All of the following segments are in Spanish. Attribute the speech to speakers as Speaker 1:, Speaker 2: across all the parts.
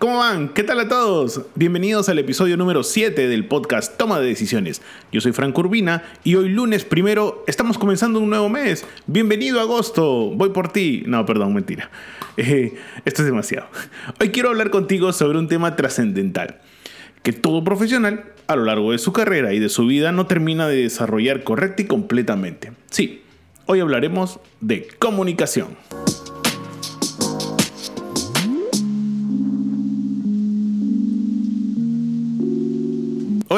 Speaker 1: ¿Cómo van? ¿Qué tal a todos? Bienvenidos al episodio número 7 del podcast Toma de Decisiones. Yo soy Frank Urbina y hoy lunes primero estamos comenzando un nuevo mes. Bienvenido agosto, voy por ti. No, perdón, mentira. Eh, esto es demasiado. Hoy quiero hablar contigo sobre un tema trascendental que todo profesional a lo largo de su carrera y de su vida no termina de desarrollar correcta y completamente. Sí, hoy hablaremos de comunicación.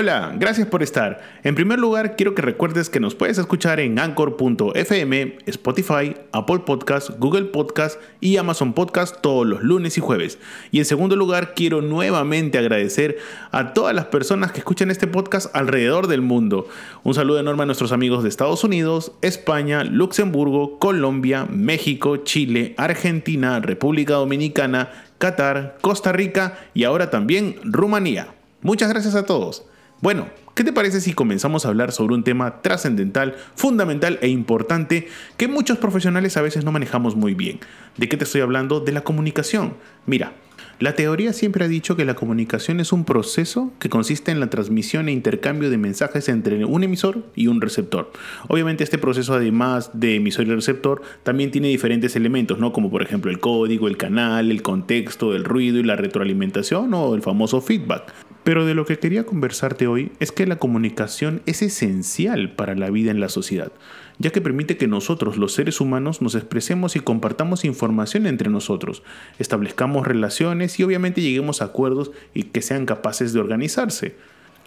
Speaker 1: Hola, gracias por estar. En primer lugar, quiero que recuerdes que nos puedes escuchar en anchor.fm, Spotify, Apple Podcast, Google Podcast y Amazon Podcast todos los lunes y jueves. Y en segundo lugar, quiero nuevamente agradecer a todas las personas que escuchan este podcast alrededor del mundo. Un saludo enorme a nuestros amigos de Estados Unidos, España, Luxemburgo, Colombia, México, Chile, Argentina, República Dominicana, Qatar, Costa Rica y ahora también Rumanía. Muchas gracias a todos. Bueno, ¿qué te parece si comenzamos a hablar sobre un tema trascendental, fundamental e importante que muchos profesionales a veces no manejamos muy bien? ¿De qué te estoy hablando? De la comunicación. Mira, la teoría siempre ha dicho que la comunicación es un proceso que consiste en la transmisión e intercambio de mensajes entre un emisor y un receptor. Obviamente este proceso además de emisor y receptor también tiene diferentes elementos, ¿no? Como por ejemplo el código, el canal, el contexto, el ruido y la retroalimentación o el famoso feedback. Pero de lo que quería conversarte hoy es que la comunicación es esencial para la vida en la sociedad, ya que permite que nosotros, los seres humanos, nos expresemos y compartamos información entre nosotros, establezcamos relaciones y obviamente lleguemos a acuerdos y que sean capaces de organizarse.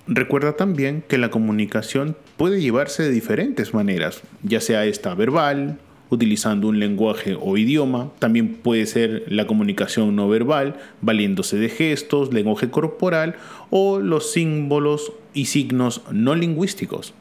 Speaker 1: Recuerda también que la comunicación puede llevarse de diferentes maneras, ya sea esta verbal, utilizando un lenguaje o idioma. También puede ser la comunicación no verbal, valiéndose de gestos, lenguaje corporal o los símbolos y signos no lingüísticos.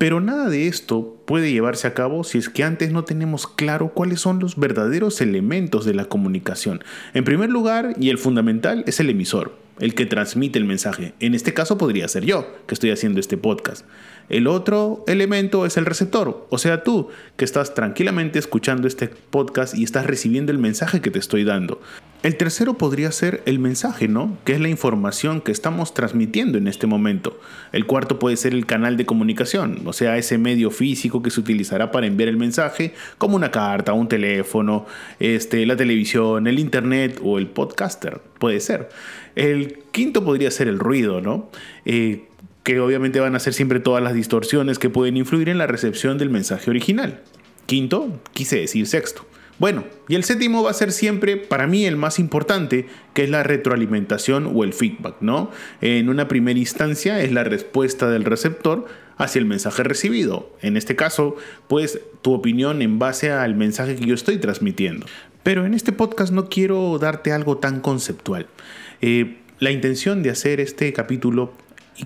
Speaker 1: Pero nada de esto puede llevarse a cabo si es que antes no tenemos claro cuáles son los verdaderos elementos de la comunicación. En primer lugar, y el fundamental, es el emisor, el que transmite el mensaje. En este caso podría ser yo, que estoy haciendo este podcast. El otro elemento es el receptor, o sea, tú, que estás tranquilamente escuchando este podcast y estás recibiendo el mensaje que te estoy dando. El tercero podría ser el mensaje, ¿no? Que es la información que estamos transmitiendo en este momento. El cuarto puede ser el canal de comunicación, o sea, ese medio físico que se utilizará para enviar el mensaje, como una carta, un teléfono, este, la televisión, el internet o el podcaster, puede ser. El quinto podría ser el ruido, ¿no? Eh, que obviamente van a ser siempre todas las distorsiones que pueden influir en la recepción del mensaje original. Quinto, quise decir sexto. Bueno, y el séptimo va a ser siempre, para mí, el más importante, que es la retroalimentación o el feedback, ¿no? En una primera instancia es la respuesta del receptor hacia el mensaje recibido. En este caso, pues tu opinión en base al mensaje que yo estoy transmitiendo. Pero en este podcast no quiero darte algo tan conceptual. Eh, la intención de hacer este capítulo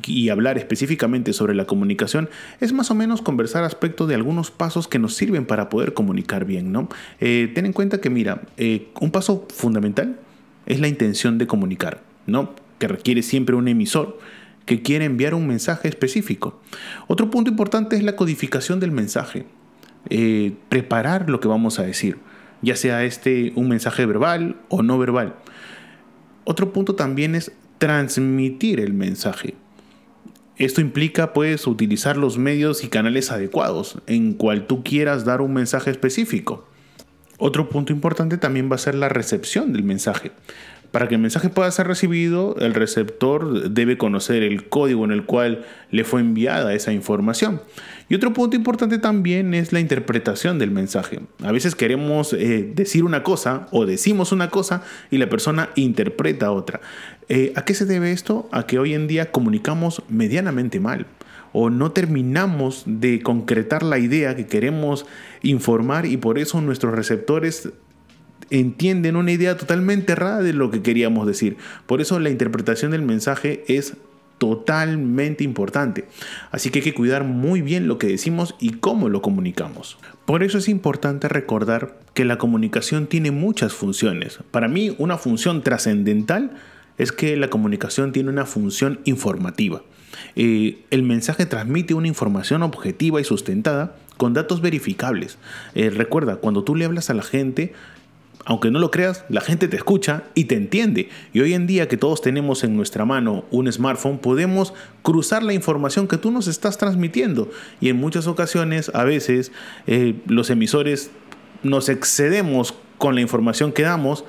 Speaker 1: y, hablar específicamente sobre la comunicación es más o menos conversar aspectos de algunos pasos que nos sirven para poder comunicar bien, ¿no? Eh, ten en cuenta que, mira, eh, un paso fundamental es la intención de comunicar, ¿no? Que requiere siempre un emisor que quiere enviar un mensaje específico. Otro punto importante es la codificación del mensaje. Eh, preparar lo que vamos a decir, ya sea este un mensaje verbal o no verbal. Otro punto también es transmitir el mensaje. Esto implica pues utilizar los medios y canales adecuados en cual tú quieras dar un mensaje específico. Otro punto importante también va a ser la recepción del mensaje. Para que el mensaje pueda ser recibido, el receptor debe conocer el código en el cual le fue enviada esa información. Y otro punto importante también es la interpretación del mensaje. A veces queremos eh, decir una cosa o decimos una cosa y la persona interpreta otra. Eh, ¿A qué se debe esto? A que hoy en día comunicamos medianamente mal o no terminamos de concretar la idea que queremos informar y por eso nuestros receptores entienden una idea totalmente errada de lo que queríamos decir. Por eso la interpretación del mensaje es totalmente importante. Así que hay que cuidar muy bien lo que decimos y cómo lo comunicamos. Por eso es importante recordar que la comunicación tiene muchas funciones. Para mí una función trascendental es que la comunicación tiene una función informativa. Eh, el mensaje transmite una información objetiva y sustentada con datos verificables. Eh, recuerda, cuando tú le hablas a la gente, aunque no lo creas, la gente te escucha y te entiende. Y hoy en día que todos tenemos en nuestra mano un smartphone, podemos cruzar la información que tú nos estás transmitiendo. Y en muchas ocasiones, a veces, eh, los emisores nos excedemos con la información que damos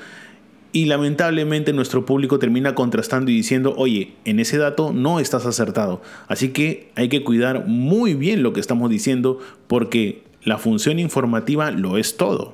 Speaker 1: y lamentablemente nuestro público termina contrastando y diciendo, oye, en ese dato no estás acertado. Así que hay que cuidar muy bien lo que estamos diciendo porque la función informativa lo es todo.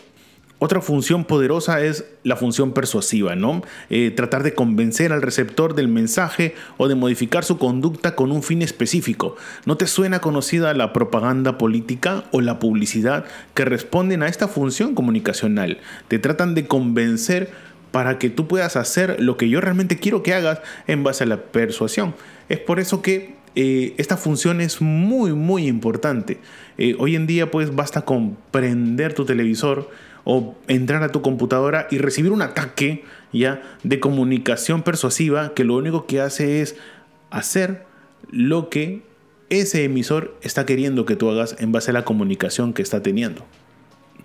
Speaker 1: Otra función poderosa es la función persuasiva, ¿no? Eh, tratar de convencer al receptor del mensaje o de modificar su conducta con un fin específico. ¿No te suena conocida la propaganda política o la publicidad que responden a esta función comunicacional? Te tratan de convencer para que tú puedas hacer lo que yo realmente quiero que hagas en base a la persuasión. Es por eso que eh, esta función es muy, muy importante. Eh, hoy en día, pues, basta con prender tu televisor o entrar a tu computadora y recibir un ataque ya de comunicación persuasiva que lo único que hace es hacer lo que ese emisor está queriendo que tú hagas en base a la comunicación que está teniendo.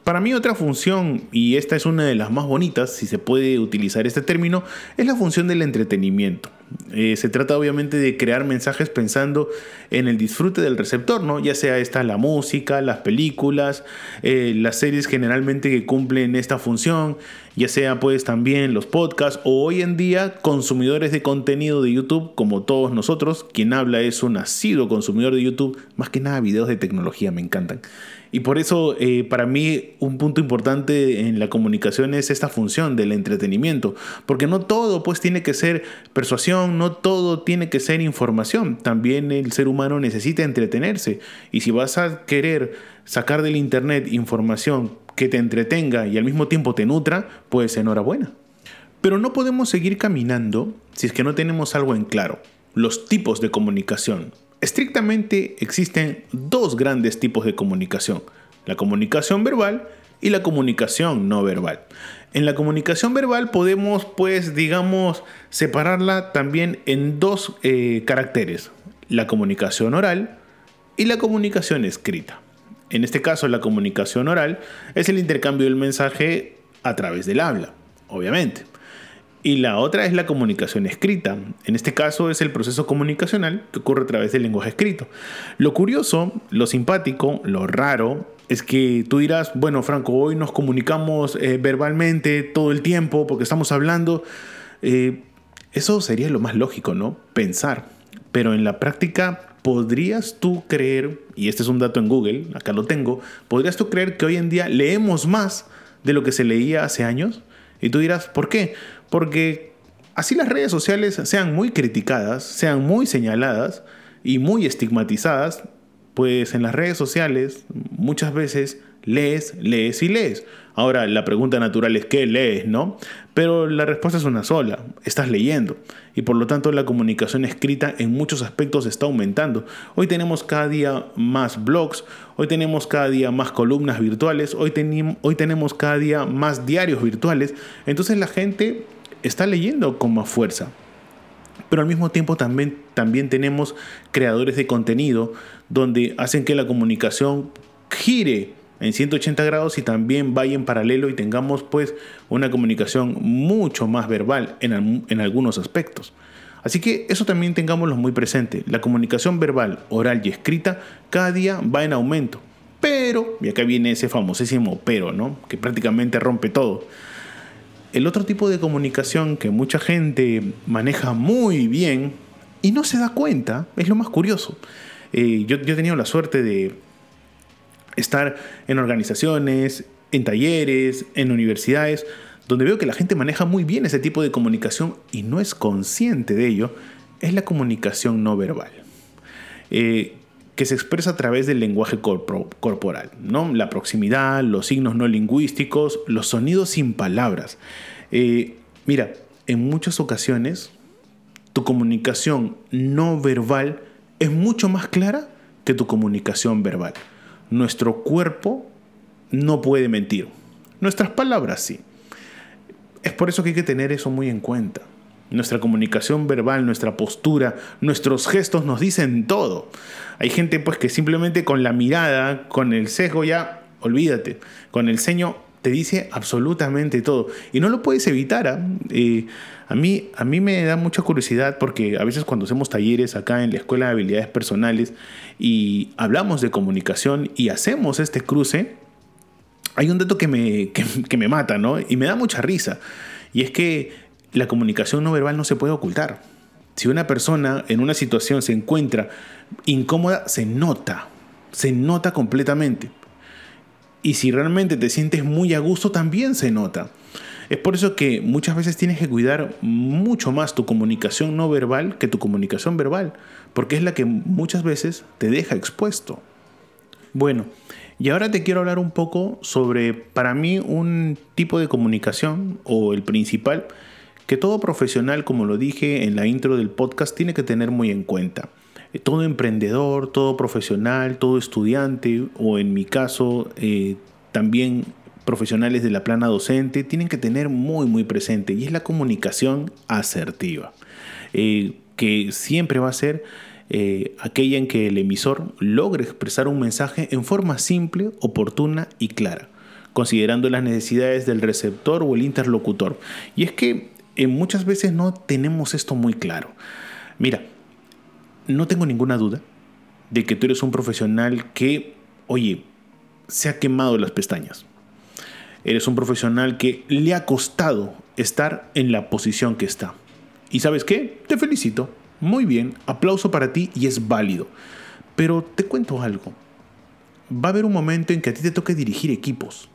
Speaker 1: Para mí otra función, y esta es una de las más bonitas, si se puede utilizar este término, es la función del entretenimiento. Eh, se trata obviamente de crear mensajes pensando en el disfrute del receptor, ¿no? Ya sea esta la música, las películas, eh, las series generalmente que cumplen esta función, ya sea pues también los podcasts o hoy en día consumidores de contenido de YouTube como todos nosotros. Quien habla es un nacido consumidor de YouTube, más que nada videos de tecnología me encantan. Y por eso eh, para mí un punto importante en la comunicación es esta función del entretenimiento, porque no todo pues tiene que ser persuasión, no todo tiene que ser información, también el ser humano necesita entretenerse y si vas a querer sacar del internet información que te entretenga y al mismo tiempo te nutra, pues enhorabuena. Pero no podemos seguir caminando si es que no tenemos algo en claro, los tipos de comunicación. Estrictamente existen dos grandes tipos de comunicación, la comunicación verbal y la comunicación no verbal. En la comunicación verbal podemos, pues, digamos, separarla también en dos eh, caracteres, la comunicación oral y la comunicación escrita. En este caso, la comunicación oral es el intercambio del mensaje a través del habla, obviamente y la otra es la comunicación escrita. En este caso es el proceso comunicacional que ocurre a través del lenguaje escrito. Lo curioso, lo simpático, lo raro es que tú dirás, bueno Franco, hoy nos comunicamos eh, verbalmente todo el tiempo porque estamos hablando. Eh, eso sería lo más lógico, ¿no? Pensar. Pero en la práctica, ¿podrías tú creer, y este es un dato en Google, acá lo tengo, ¿podrías tú creer que hoy en día leemos más de lo que se leía hace años? Y tú dirás, ¿por qué? Porque así las redes sociales sean muy criticadas, sean muy señaladas y muy estigmatizadas, pues en las redes sociales muchas veces lees, lees y lees. Ahora la pregunta natural es ¿qué lees, no? Pero la respuesta es una sola, estás leyendo. Y por lo tanto la comunicación escrita en muchos aspectos está aumentando. Hoy tenemos cada día más blogs, hoy tenemos cada día más columnas virtuales, hoy, hoy tenemos cada día más diarios virtuales. Entonces la gente está leyendo con más fuerza. Pero al mismo tiempo también, también tenemos creadores de contenido donde hacen que la comunicación gire en 180 grados y también vaya en paralelo y tengamos pues una comunicación mucho más verbal en, en algunos aspectos. Así que eso también tengámoslo muy presente. La comunicación verbal, oral y escrita cada día va en aumento. Pero, y acá viene ese famosísimo pero, ¿no? Que prácticamente rompe todo. El otro tipo de comunicación que mucha gente maneja muy bien y no se da cuenta es lo más curioso. Eh, yo, yo he tenido la suerte de estar en organizaciones, en talleres, en universidades, donde veo que la gente maneja muy bien ese tipo de comunicación y no es consciente de ello, es la comunicación no verbal. Eh, que se expresa a través del lenguaje corporal, ¿no? La proximidad, los signos no lingüísticos, los sonidos sin palabras. Eh, mira, en muchas ocasiones tu comunicación no verbal es mucho más clara que tu comunicación verbal. Nuestro cuerpo no puede mentir. Nuestras palabras sí. Es por eso que hay que tener eso muy en cuenta. Nuestra comunicación verbal, nuestra postura, nuestros gestos nos dicen todo. Hay gente pues que simplemente con la mirada, con el sesgo ya, olvídate, con el ceño te dice absolutamente todo. Y no lo puedes evitar. ¿ah? Eh, a, mí, a mí me da mucha curiosidad porque a veces cuando hacemos talleres acá en la Escuela de Habilidades Personales y hablamos de comunicación y hacemos este cruce, hay un dato que me, que me mata, ¿no? Y me da mucha risa. Y es que la comunicación no verbal no se puede ocultar. Si una persona en una situación se encuentra incómoda, se nota, se nota completamente. Y si realmente te sientes muy a gusto, también se nota. Es por eso que muchas veces tienes que cuidar mucho más tu comunicación no verbal que tu comunicación verbal, porque es la que muchas veces te deja expuesto. Bueno, y ahora te quiero hablar un poco sobre, para mí, un tipo de comunicación, o el principal, que todo profesional, como lo dije en la intro del podcast, tiene que tener muy en cuenta. Eh, todo emprendedor, todo profesional, todo estudiante, o en mi caso, eh, también profesionales de la plana docente, tienen que tener muy, muy presente, y es la comunicación asertiva, eh, que siempre va a ser aquella en que el emisor logre expresar un mensaje en forma simple, oportuna y clara considerando las necesidades del receptor o el interlocutor. Y es que muchas veces no tenemos esto muy claro. Mira, no tengo ninguna duda de que tú eres un profesional que, oye, se ha quemado las pestañas. Eres un profesional que le ha costado estar en la posición que está. ¿Y sabes qué? Te felicito. Muy bien, aplauso para ti y es válido. Pero te cuento algo. Va a haber un momento en que a ti te toque dirigir equipos.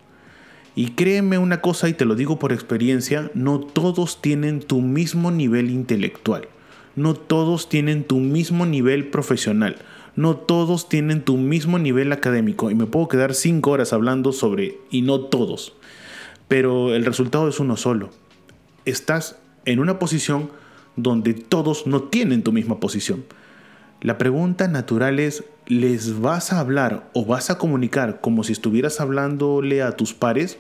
Speaker 1: Y créeme una cosa y te lo digo por experiencia, no todos tienen tu mismo nivel intelectual, no todos tienen tu mismo nivel profesional, no todos tienen tu mismo nivel académico. Y me puedo quedar cinco horas hablando sobre, y no todos. Pero el resultado es uno solo. Estás en una posición donde todos no tienen tu misma posición. La pregunta natural es, ¿les vas a hablar o vas a comunicar como si estuvieras hablándole a tus pares?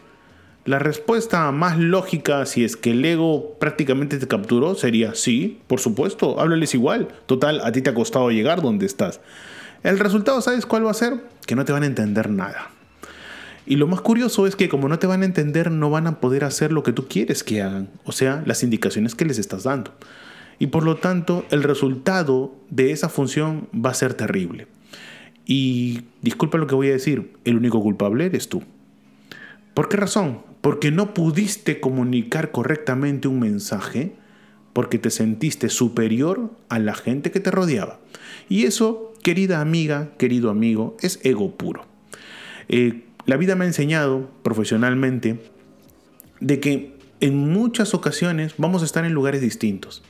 Speaker 1: La respuesta más lógica, si es que el ego prácticamente te capturó, sería sí, por supuesto, háblales igual. Total, a ti te ha costado llegar donde estás. El resultado, ¿sabes cuál va a ser? Que no te van a entender nada. Y lo más curioso es que como no te van a entender, no van a poder hacer lo que tú quieres que hagan, o sea, las indicaciones que les estás dando y por lo tanto el resultado de esa función va a ser terrible. Y disculpa lo que voy a decir, el único culpable eres tú. ¿Por qué razón? Porque no pudiste comunicar correctamente un mensaje porque te sentiste superior a la gente que te rodeaba. Y eso, querida amiga, querido amigo, es ego puro. Eh, la vida me ha enseñado profesionalmente de que en muchas ocasiones vamos a estar en lugares distintos.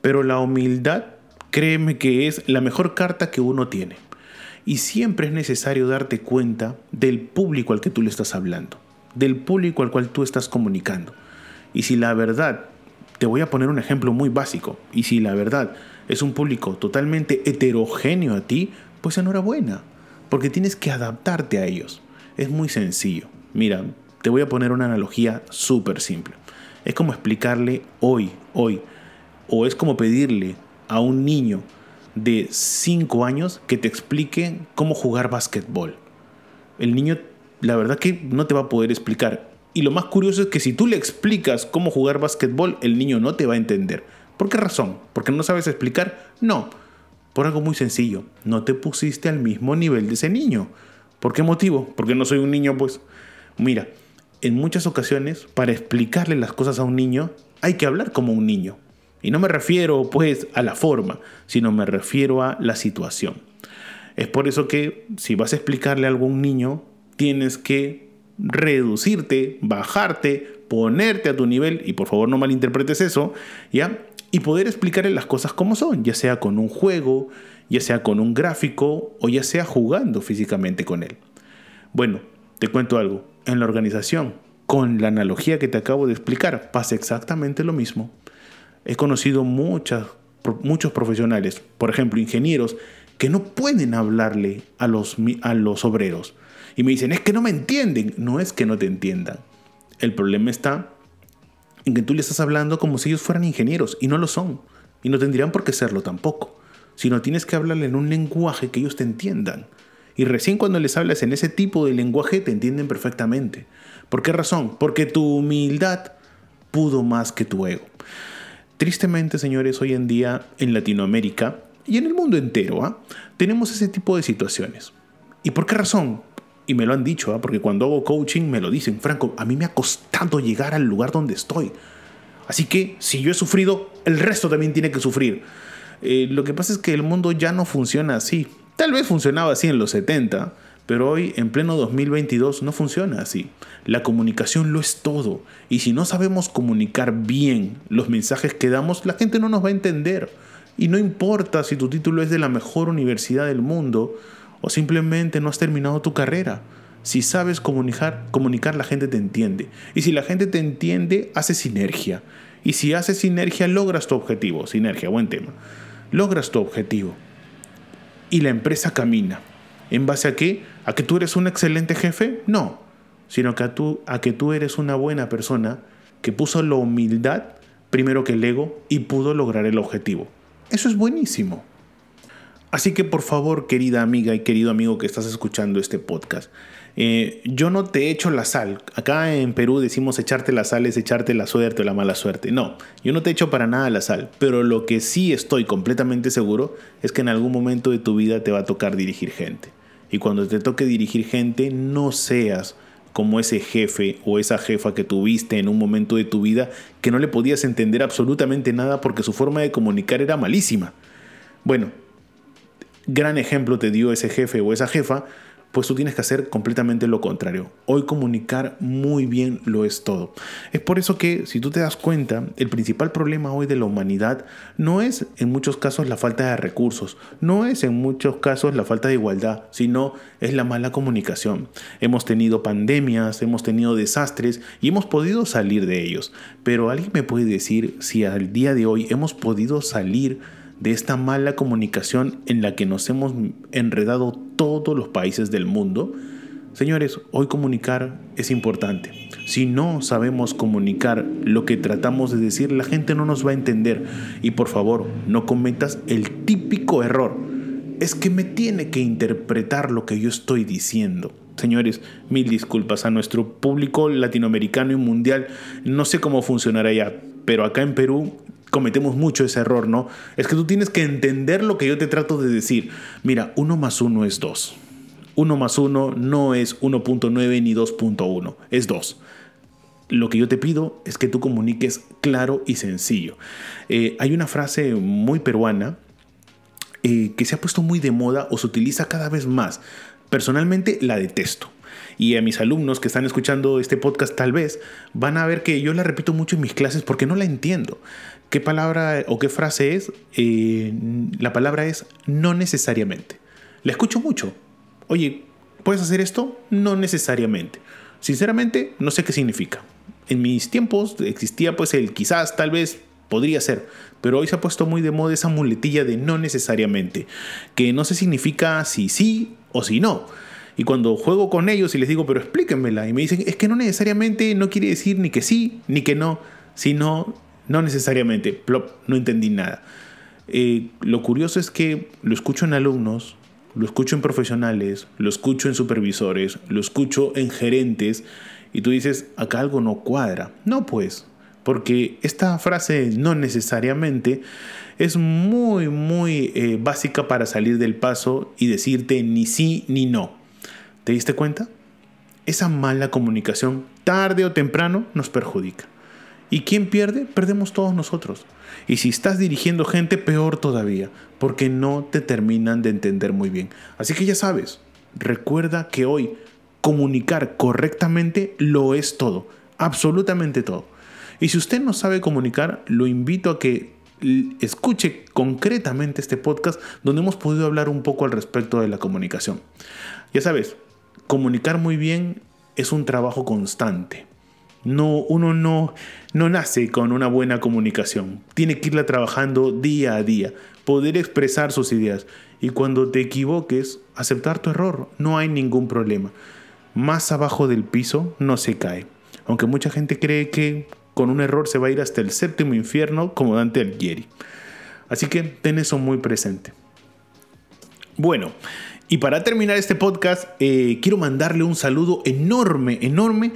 Speaker 1: Pero la humildad, créeme que es la mejor carta que uno tiene. Y siempre es necesario darte cuenta del público al que tú le estás hablando, del público al cual tú estás comunicando. Y si la verdad, te voy a poner un ejemplo muy básico, y si la verdad es un público totalmente heterogéneo a ti, pues enhorabuena, porque tienes que adaptarte a ellos. Es muy sencillo. Mira, te voy a poner una analogía súper simple. Es como explicarle hoy, hoy, o es como pedirle a un niño de 5 años que te explique cómo jugar básquetbol. El niño, la verdad que no te va a poder explicar. Y lo más curioso es que si tú le explicas cómo jugar básquetbol, el niño no te va a entender. ¿Por qué razón? ¿Porque no sabes explicar? No. Por algo muy sencillo. No te pusiste al mismo nivel de ese niño. ¿Por qué motivo? Porque no soy un niño, pues. Mira, en muchas ocasiones, para explicarle las cosas a un niño, hay que hablar como un niño. Y no me refiero pues a la forma, sino me refiero a la situación. Es por eso que si vas a explicarle a algún niño, tienes que reducirte, bajarte, ponerte a tu nivel, y por favor no malinterpretes eso, ¿ya? y poder explicarle las cosas como son, ya sea con un juego, ya sea con un gráfico o ya sea jugando físicamente con él. Bueno, te cuento algo, en la organización, con la analogía que te acabo de explicar, pasa exactamente lo mismo. He conocido muchos profesionales, por ejemplo, ingenieros, que no pueden hablarle a los, a los obreros. Y me dicen, es que no me entienden. No es que no te entiendan. El problema está en que tú le estás hablando como si ellos fueran ingenieros y no lo son. Y no tendrían por qué serlo tampoco. Sino tienes que hablarle en un lenguaje que ellos te entiendan. Y recién cuando les hablas en ese tipo de lenguaje te entienden perfectamente. ¿Por qué razón? Porque tu humildad pudo más que tu ego. Tristemente, señores, hoy en día en Latinoamérica y en el mundo entero, ¿ah? tenemos ese tipo de situaciones. ¿Y por qué razón? Y me lo han dicho, ¿ah? porque cuando hago coaching me lo dicen, Franco, a mí me ha costado llegar al lugar donde estoy. Así que si yo he sufrido, el resto también tiene que sufrir. Eh, lo que pasa es que el mundo ya no funciona así. Tal vez funcionaba así en los 70, pero hoy, en pleno 2022, no funciona así. La comunicación lo es todo. Y si no sabemos comunicar bien los mensajes que damos, la gente no nos va a entender. Y no importa si tu título es de la mejor universidad del mundo o simplemente no has terminado tu carrera. Si sabes comunicar, comunicar la gente te entiende. Y si la gente te entiende, hace sinergia. Y si haces sinergia, logras tu objetivo. Sinergia, buen tema. Logras tu objetivo. Y la empresa camina. ¿En base a qué? ¿A que tú eres un excelente jefe? No. Sino que a, tú, a que tú eres una buena persona que puso la humildad primero que el ego y pudo lograr el objetivo. Eso es buenísimo. Así que por favor, querida amiga y querido amigo que estás escuchando este podcast, eh, yo no te echo la sal. Acá en Perú decimos echarte la sal es echarte la suerte o la mala suerte. No, yo no te echo para nada la sal. Pero lo que sí estoy completamente seguro es que en algún momento de tu vida te va a tocar dirigir gente. Y cuando te toque dirigir gente, no seas como ese jefe o esa jefa que tuviste en un momento de tu vida que no le podías entender absolutamente nada porque su forma de comunicar era malísima. Bueno, gran ejemplo te dio ese jefe o esa jefa pues tú tienes que hacer completamente lo contrario. Hoy comunicar muy bien lo es todo. Es por eso que, si tú te das cuenta, el principal problema hoy de la humanidad no es en muchos casos la falta de recursos, no es en muchos casos la falta de igualdad, sino es la mala comunicación. Hemos tenido pandemias, hemos tenido desastres y hemos podido salir de ellos. Pero alguien me puede decir si al día de hoy hemos podido salir de esta mala comunicación en la que nos hemos enredado todos los países del mundo? Señores, hoy comunicar es importante. Si no sabemos comunicar lo que tratamos de decir, la gente no nos va a entender. Y por favor, no cometas el típico error. Es que me tiene que interpretar lo que yo estoy diciendo. Señores, mil disculpas a nuestro público latinoamericano y mundial. No sé cómo funcionará allá, pero acá en Perú cometemos mucho ese error, ¿no? Es que tú tienes que entender lo que yo te trato de decir. Mira, 1 más 1 es 2. 1 más 1 no es 1.9 ni 2.1, es 2. Lo que yo te pido es que tú comuniques claro y sencillo. Eh, hay una frase muy peruana eh, que se ha puesto muy de moda o se utiliza cada vez más. Personalmente la detesto. Y a mis alumnos que están escuchando este podcast tal vez van a ver que yo la repito mucho en mis clases porque no la entiendo. ¿Qué palabra o qué frase es? Eh, la palabra es no necesariamente. La escucho mucho. Oye, ¿puedes hacer esto? No necesariamente. Sinceramente, no sé qué significa. En mis tiempos existía pues el quizás, tal vez, podría ser. Pero hoy se ha puesto muy de moda esa muletilla de no necesariamente. Que no se significa si sí o si no. Y cuando juego con ellos y les digo, pero explíquenmela, y me dicen, es que no necesariamente no quiere decir ni que sí ni que no, sino no necesariamente, plop, no entendí nada. Eh, lo curioso es que lo escucho en alumnos, lo escucho en profesionales, lo escucho en supervisores, lo escucho en gerentes y tú dices, acá algo no cuadra. No pues, porque esta frase no necesariamente es muy, muy eh, básica para salir del paso y decirte ni sí ni no. ¿Te diste cuenta? Esa mala comunicación tarde o temprano nos perjudica. ¿Y quién pierde? Perdemos todos nosotros. Y si estás dirigiendo gente, peor todavía, porque no te terminan de entender muy bien. Así que ya sabes, recuerda que hoy comunicar correctamente lo es todo, absolutamente todo. Y si usted no sabe comunicar, lo invito a que escuche concretamente este podcast donde hemos podido hablar un poco al respecto de la comunicación. Ya sabes, comunicar muy bien es un trabajo constante. No, uno no, no nace con una buena comunicación. Tiene que irla trabajando día a día, poder expresar sus ideas. Y cuando te equivoques, aceptar tu error. No hay ningún problema. Más abajo del piso no se cae. Aunque mucha gente cree que con un error se va a ir hasta el séptimo infierno como Dante Alighieri. Así que ten eso muy presente. Bueno, y para terminar este podcast, eh, quiero mandarle un saludo enorme, enorme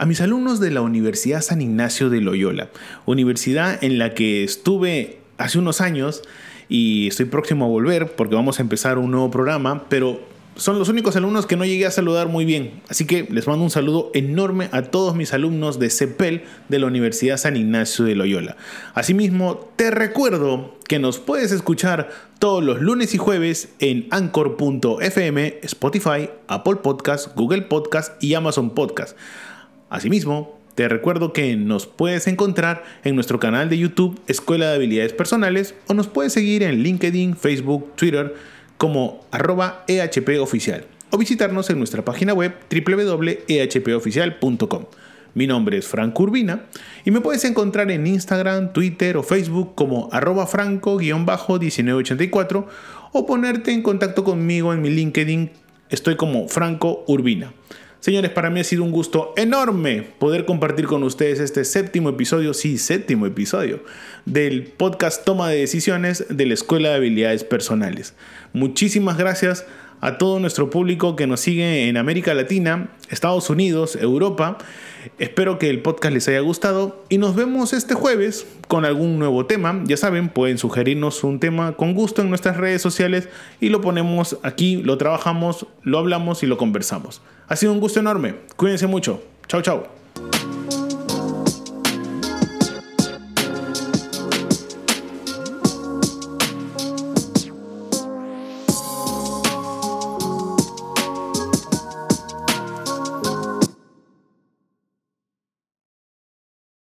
Speaker 1: a mis alumnos de la Universidad San Ignacio de Loyola, universidad en la que estuve hace unos años y estoy próximo a volver porque vamos a empezar un nuevo programa, pero son los únicos alumnos que no llegué a saludar muy bien. Así que les mando un saludo enorme a todos mis alumnos de CEPEL de la Universidad San Ignacio de Loyola. Asimismo, te recuerdo que nos puedes escuchar todos los lunes y jueves en anchor.fm, Spotify, Apple Podcast, Google Podcast y Amazon Podcast. Asimismo, te recuerdo que nos puedes encontrar en nuestro canal de YouTube Escuela de Habilidades Personales o nos puedes seguir en LinkedIn, Facebook, Twitter, como arroba ehpoficial o visitarnos en nuestra página web www.ehpoficial.com. Mi nombre es Franco Urbina y me puedes encontrar en Instagram, Twitter o Facebook como arroba franco-1984 o ponerte en contacto conmigo en mi LinkedIn. Estoy como Franco Urbina. Señores, para mí ha sido un gusto enorme poder compartir con ustedes este séptimo episodio, sí, séptimo episodio, del podcast Toma de Decisiones de la Escuela de Habilidades Personales. Muchísimas gracias a todo nuestro público que nos sigue en América Latina, Estados Unidos, Europa. Espero que el podcast les haya gustado y nos vemos este jueves con algún nuevo tema. Ya saben, pueden sugerirnos un tema con gusto en nuestras redes sociales y lo ponemos aquí, lo trabajamos, lo hablamos y lo conversamos. Ha sido un gusto enorme. Cuídense mucho. Chao, chao.